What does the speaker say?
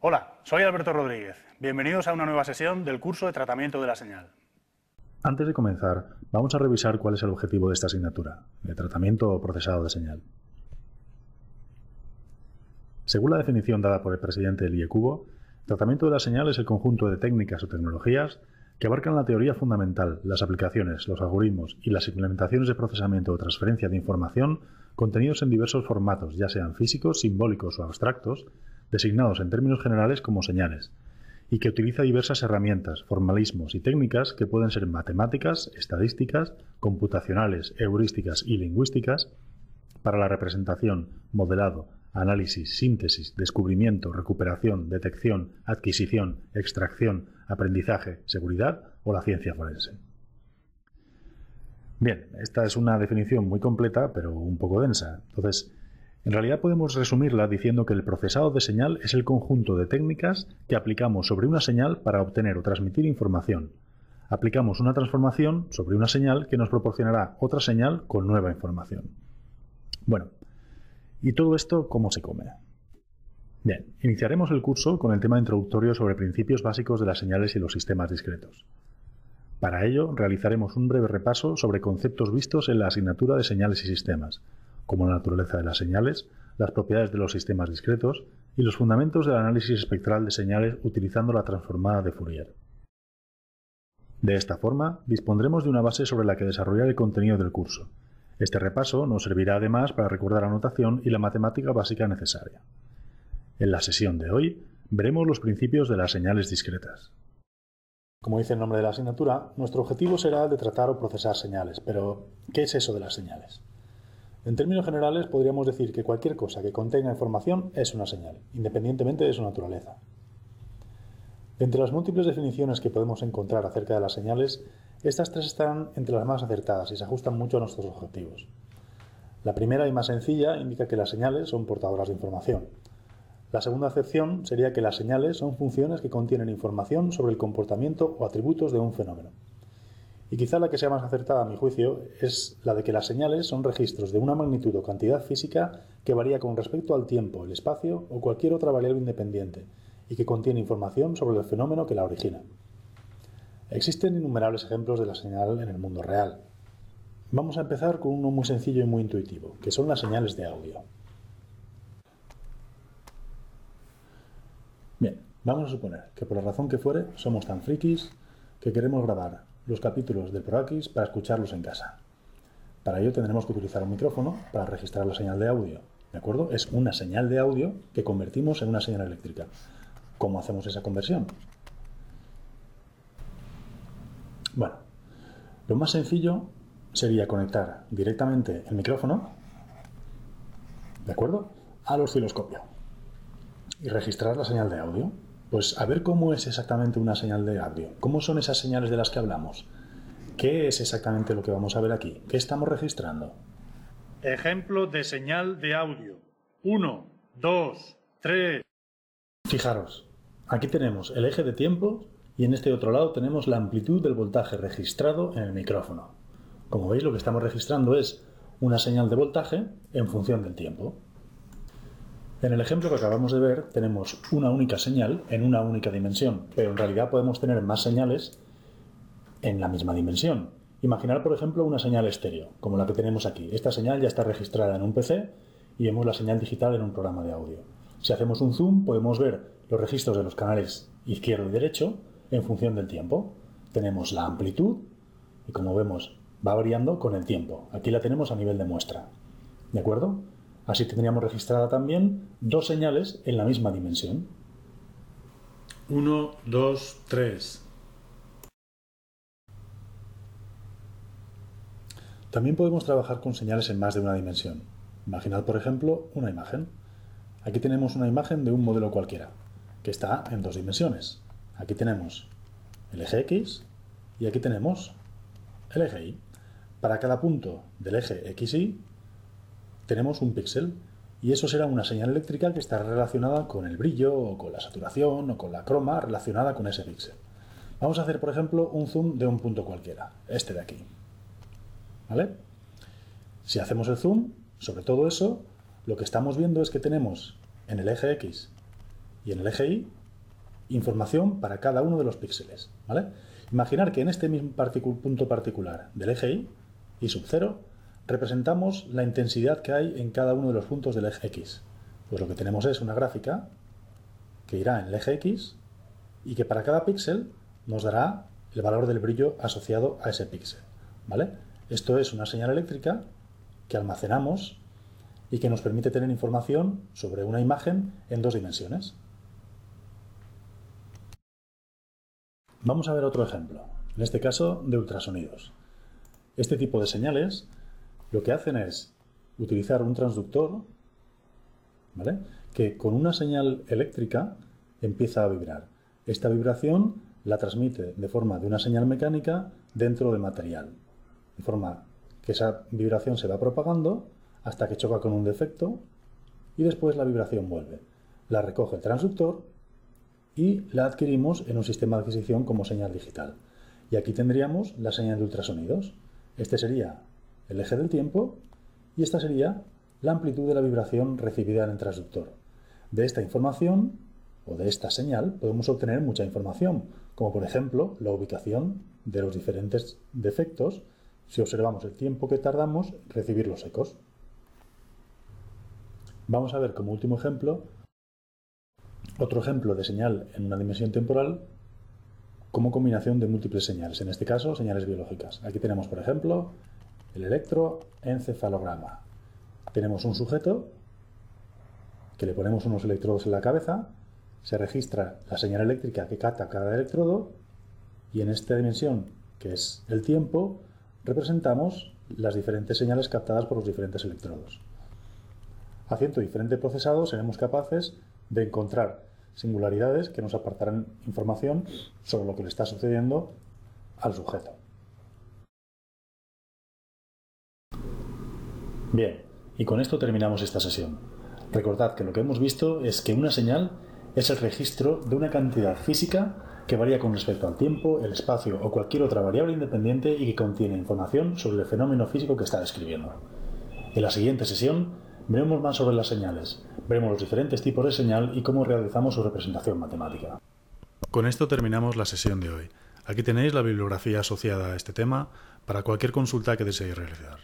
Hola, soy Alberto Rodríguez. Bienvenidos a una nueva sesión del curso de tratamiento de la señal. Antes de comenzar, vamos a revisar cuál es el objetivo de esta asignatura, el tratamiento o procesado de señal. Según la definición dada por el presidente del IECUBO, tratamiento de la señal es el conjunto de técnicas o tecnologías que abarcan la teoría fundamental, las aplicaciones, los algoritmos y las implementaciones de procesamiento o transferencia de información contenidos en diversos formatos, ya sean físicos, simbólicos o abstractos, designados en términos generales como señales, y que utiliza diversas herramientas, formalismos y técnicas que pueden ser matemáticas, estadísticas, computacionales, heurísticas y lingüísticas para la representación, modelado, análisis, síntesis, descubrimiento, recuperación, detección, adquisición, extracción, aprendizaje, seguridad o la ciencia forense. Bien, esta es una definición muy completa, pero un poco densa. Entonces, en realidad podemos resumirla diciendo que el procesado de señal es el conjunto de técnicas que aplicamos sobre una señal para obtener o transmitir información. Aplicamos una transformación sobre una señal que nos proporcionará otra señal con nueva información. Bueno, ¿y todo esto cómo se come? Bien, iniciaremos el curso con el tema introductorio sobre principios básicos de las señales y los sistemas discretos. Para ello, realizaremos un breve repaso sobre conceptos vistos en la asignatura de señales y sistemas, como la naturaleza de las señales, las propiedades de los sistemas discretos y los fundamentos del análisis espectral de señales utilizando la transformada de Fourier. De esta forma, dispondremos de una base sobre la que desarrollar el contenido del curso. Este repaso nos servirá además para recordar la notación y la matemática básica necesaria. En la sesión de hoy veremos los principios de las señales discretas. Como dice el nombre de la asignatura, nuestro objetivo será el de tratar o procesar señales, pero ¿qué es eso de las señales? En términos generales, podríamos decir que cualquier cosa que contenga información es una señal, independientemente de su naturaleza. Entre las múltiples definiciones que podemos encontrar acerca de las señales, estas tres están entre las más acertadas y se ajustan mucho a nuestros objetivos. La primera y más sencilla indica que las señales son portadoras de información. La segunda acepción sería que las señales son funciones que contienen información sobre el comportamiento o atributos de un fenómeno. Y quizá la que sea más acertada a mi juicio es la de que las señales son registros de una magnitud o cantidad física que varía con respecto al tiempo, el espacio o cualquier otra variable independiente y que contiene información sobre el fenómeno que la origina. Existen innumerables ejemplos de la señal en el mundo real. Vamos a empezar con uno muy sencillo y muy intuitivo, que son las señales de audio. Bien, vamos a suponer que por la razón que fuere somos tan frikis que queremos grabar los capítulos del ProAquis para escucharlos en casa. Para ello tendremos que utilizar un micrófono para registrar la señal de audio. ¿De acuerdo? Es una señal de audio que convertimos en una señal eléctrica. ¿Cómo hacemos esa conversión? Bueno, lo más sencillo sería conectar directamente el micrófono, ¿de acuerdo?, al osciloscopio y registrar la señal de audio. Pues a ver cómo es exactamente una señal de audio. ¿Cómo son esas señales de las que hablamos? ¿Qué es exactamente lo que vamos a ver aquí? ¿Qué estamos registrando? Ejemplo de señal de audio. 1, 2, 3. Fijaros, aquí tenemos el eje de tiempo y en este otro lado tenemos la amplitud del voltaje registrado en el micrófono. Como veis, lo que estamos registrando es una señal de voltaje en función del tiempo. En el ejemplo que acabamos de ver tenemos una única señal en una única dimensión, pero en realidad podemos tener más señales en la misma dimensión. Imaginar, por ejemplo, una señal estéreo, como la que tenemos aquí. Esta señal ya está registrada en un PC y vemos la señal digital en un programa de audio. Si hacemos un zoom podemos ver los registros de los canales izquierdo y derecho en función del tiempo. Tenemos la amplitud y como vemos va variando con el tiempo. Aquí la tenemos a nivel de muestra. ¿De acuerdo? Así tendríamos registrada también dos señales en la misma dimensión. 1, 2, 3. También podemos trabajar con señales en más de una dimensión. Imaginad, por ejemplo, una imagen. Aquí tenemos una imagen de un modelo cualquiera, que está en dos dimensiones. Aquí tenemos el eje X y aquí tenemos el eje Y. Para cada punto del eje XY tenemos un píxel y eso será una señal eléctrica que está relacionada con el brillo o con la saturación o con la croma relacionada con ese píxel. Vamos a hacer, por ejemplo, un zoom de un punto cualquiera, este de aquí. ¿Vale? Si hacemos el zoom sobre todo eso, lo que estamos viendo es que tenemos en el eje X y en el eje Y información para cada uno de los píxeles. Imaginar que en este mismo punto particular del eje Y, Y sub 0, representamos la intensidad que hay en cada uno de los puntos del eje X. Pues lo que tenemos es una gráfica que irá en el eje X y que para cada píxel nos dará el valor del brillo asociado a ese píxel. ¿vale? Esto es una señal eléctrica que almacenamos y que nos permite tener información sobre una imagen en dos dimensiones. Vamos a ver otro ejemplo, en este caso de ultrasonidos. Este tipo de señales lo que hacen es utilizar un transductor que con una señal eléctrica empieza a vibrar. Esta vibración la transmite de forma de una señal mecánica dentro del material, de forma que esa vibración se va propagando hasta que choca con un defecto y después la vibración vuelve. La recoge el transductor y la adquirimos en un sistema de adquisición como señal digital. Y aquí tendríamos la señal de ultrasonidos. Este sería el eje del tiempo y esta sería la amplitud de la vibración recibida en el transductor. De esta información o de esta señal podemos obtener mucha información, como por ejemplo la ubicación de los diferentes defectos si observamos el tiempo que tardamos en recibir los ecos. Vamos a ver como último ejemplo otro ejemplo de señal en una dimensión temporal como combinación de múltiples señales, en este caso señales biológicas. Aquí tenemos, por ejemplo, el electroencefalograma. Tenemos un sujeto que le ponemos unos electrodos en la cabeza, se registra la señal eléctrica que capta cada electrodo y en esta dimensión, que es el tiempo, representamos las diferentes señales captadas por los diferentes electrodos. Haciendo diferente procesado seremos capaces de encontrar singularidades que nos apartarán información sobre lo que le está sucediendo al sujeto. Bien, y con esto terminamos esta sesión. Recordad que lo que hemos visto es que una señal es el registro de una cantidad física que varía con respecto al tiempo, el espacio o cualquier otra variable independiente y que contiene información sobre el fenómeno físico que está describiendo. En la siguiente sesión veremos más sobre las señales, veremos los diferentes tipos de señal y cómo realizamos su representación matemática. Con esto terminamos la sesión de hoy. Aquí tenéis la bibliografía asociada a este tema para cualquier consulta que deseéis realizar.